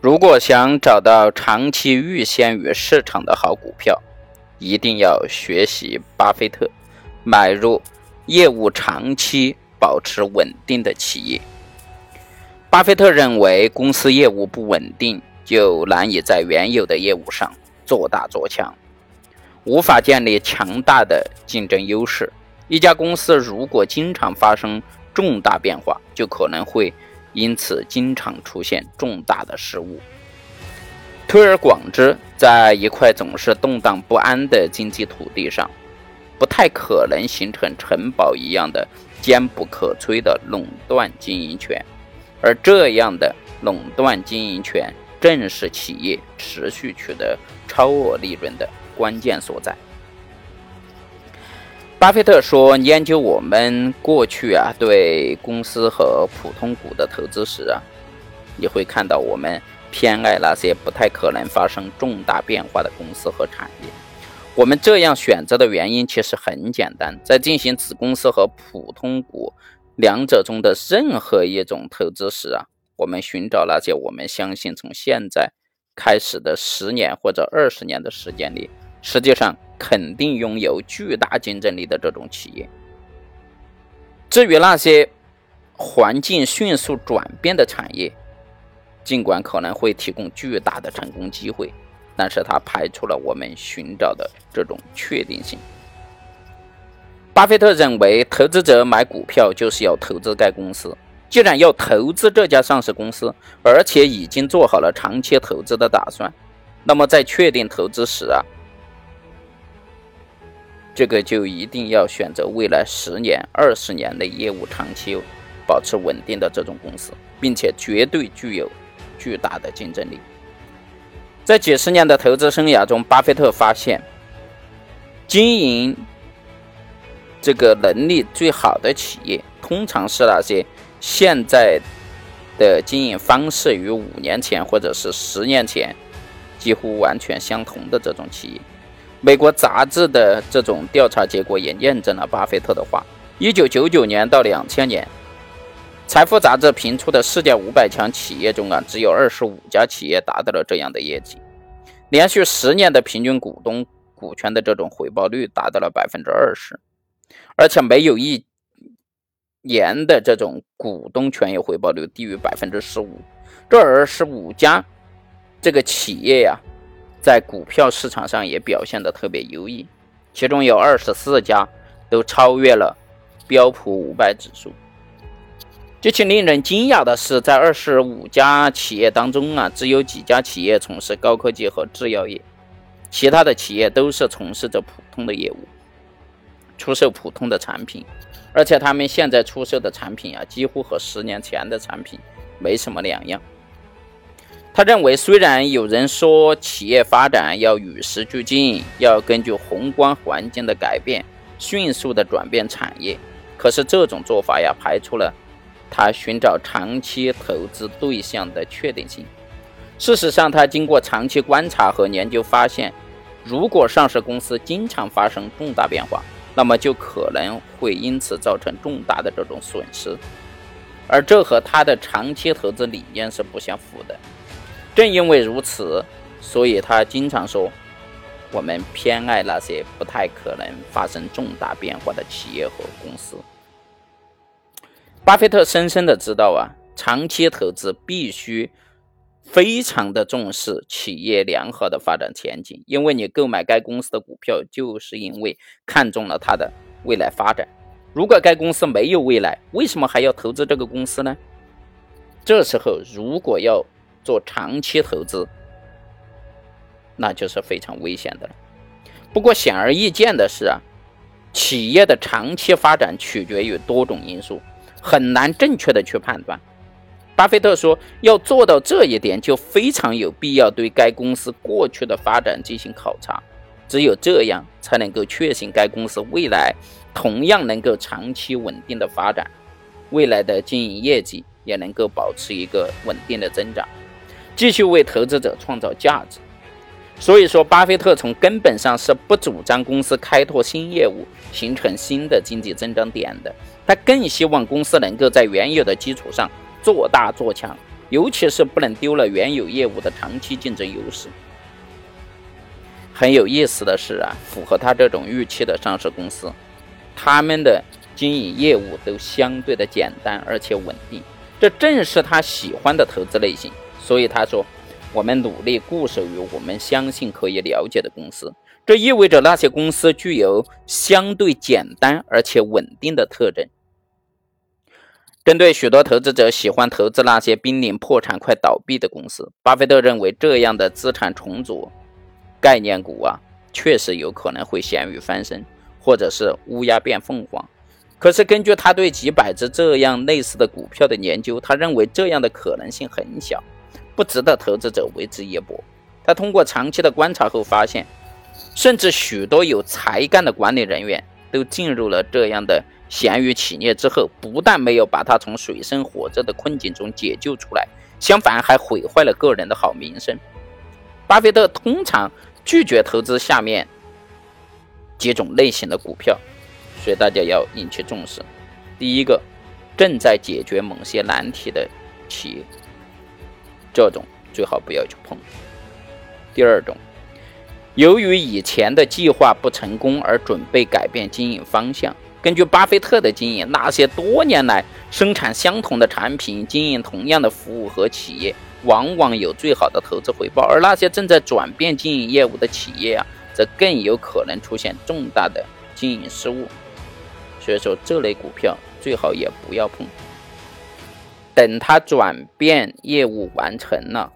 如果想找到长期预先于市场的好股票，一定要学习巴菲特，买入业务长期保持稳定的企业。巴菲特认为，公司业务不稳定，就难以在原有的业务上做大做强，无法建立强大的竞争优势。一家公司如果经常发生重大变化，就可能会因此经常出现重大的失误。推而广之，在一块总是动荡不安的经济土地上，不太可能形成城堡一样的坚不可摧的垄断经营权，而这样的垄断经营权正是企业持续取得超额利润的关键所在。巴菲特说：“研究我们过去啊对公司和普通股的投资时啊，你会看到我们偏爱那些不太可能发生重大变化的公司和产业。我们这样选择的原因其实很简单，在进行子公司和普通股两者中的任何一种投资时啊，我们寻找那些我们相信从现在开始的十年或者二十年的时间里，实际上。”肯定拥有巨大竞争力的这种企业。至于那些环境迅速转变的产业，尽管可能会提供巨大的成功机会，但是它排除了我们寻找的这种确定性。巴菲特认为，投资者买股票就是要投资该公司。既然要投资这家上市公司，而且已经做好了长期投资的打算，那么在确定投资时啊。这个就一定要选择未来十年、二十年内业务长期保持稳定的这种公司，并且绝对具有巨大的竞争力。在几十年的投资生涯中，巴菲特发现，经营这个能力最好的企业，通常是那些现在的经营方式与五年前或者是十年前几乎完全相同的这种企业。美国杂志的这种调查结果也验证了巴菲特的话。一九九九年到两千年，财富杂志评出的世界五百强企业中啊，只有二十五家企业达到了这样的业绩，连续十年的平均股东股权的这种回报率达到了百分之二十，而且没有一年的这种股东权益回报率低于百分之十五。这二十五家这个企业呀。在股票市场上也表现得特别优异，其中有二十四家都超越了标普五百指数。极其令人惊讶的是，在二十五家企业当中啊，只有几家企业从事高科技和制药业，其他的企业都是从事着普通的业务，出售普通的产品，而且他们现在出售的产品啊，几乎和十年前的产品没什么两样。他认为，虽然有人说企业发展要与时俱进，要根据宏观环境的改变迅速的转变产业，可是这种做法呀，排除了他寻找长期投资对象的确定性。事实上，他经过长期观察和研究发现，如果上市公司经常发生重大变化，那么就可能会因此造成重大的这种损失，而这和他的长期投资理念是不相符的。正因为如此，所以他经常说，我们偏爱那些不太可能发生重大变化的企业和公司。巴菲特深深的知道啊，长期投资必须非常的重视企业良好的发展前景，因为你购买该公司的股票，就是因为看中了它的未来发展。如果该公司没有未来，为什么还要投资这个公司呢？这时候，如果要做长期投资，那就是非常危险的了。不过显而易见的是啊，企业的长期发展取决于多种因素，很难正确的去判断。巴菲特说，要做到这一点，就非常有必要对该公司过去的发展进行考察，只有这样才能够确信该公司未来同样能够长期稳定的发展，未来的经营业绩也能够保持一个稳定的增长。继续为投资者创造价值，所以说，巴菲特从根本上是不主张公司开拓新业务、形成新的经济增长点的。他更希望公司能够在原有的基础上做大做强，尤其是不能丢了原有业务的长期竞争优势。很有意思的是啊，符合他这种预期的上市公司，他们的经营业务都相对的简单而且稳定，这正是他喜欢的投资类型。所以他说：“我们努力固守于我们相信可以了解的公司。”这意味着那些公司具有相对简单而且稳定的特征。针对许多投资者喜欢投资那些濒临破产、快倒闭的公司，巴菲特认为这样的资产重组概念股啊，确实有可能会咸鱼翻身，或者是乌鸦变凤凰。可是，根据他对几百只这样类似的股票的研究，他认为这样的可能性很小，不值得投资者为之一搏。他通过长期的观察后发现。甚至许多有才干的管理人员都进入了这样的咸鱼企业之后，不但没有把他从水深火热的困境中解救出来，相反还毁坏了个人的好名声。巴菲特通常拒绝投资下面几种类型的股票，所以大家要引起重视。第一个，正在解决某些难题的企业，这种最好不要去碰。第二种。由于以前的计划不成功而准备改变经营方向。根据巴菲特的经验，那些多年来生产相同的产品、经营同样的服务和企业，往往有最好的投资回报；而那些正在转变经营业务的企业啊，则更有可能出现重大的经营失误。所以说，这类股票最好也不要碰。等他转变业务完成了，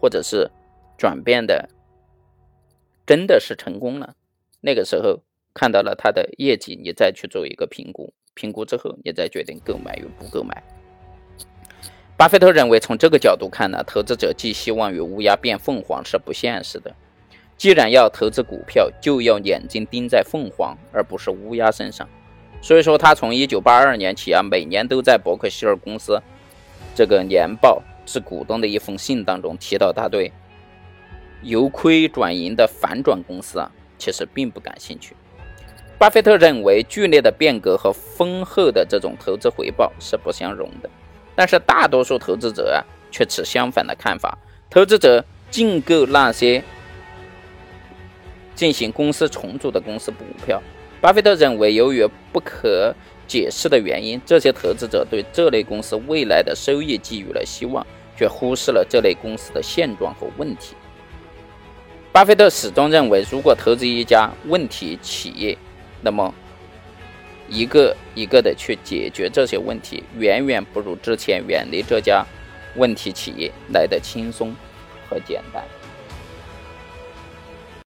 或者是转变的。真的是成功了，那个时候看到了他的业绩，你再去做一个评估，评估之后你再决定购买与不购买。巴菲特认为，从这个角度看呢，投资者寄希望于乌鸦变凤凰是不现实的。既然要投资股票，就要眼睛盯在凤凰而不是乌鸦身上。所以说，他从一九八二年起啊，每年都在伯克希尔公司这个年报致股东的一封信当中提到他对。由亏转盈的反转公司啊，其实并不感兴趣。巴菲特认为，剧烈的变革和丰厚的这种投资回报是不相容的。但是，大多数投资者啊，却持相反的看法。投资者竞购那些进行公司重组的公司股票。巴菲特认为，由于不可解释的原因，这些投资者对这类公司未来的收益寄予了希望，却忽视了这类公司的现状和问题。巴菲特始终认为，如果投资一家问题企业，那么一个一个的去解决这些问题，远远不如之前远离这家问题企业来的轻松和简单。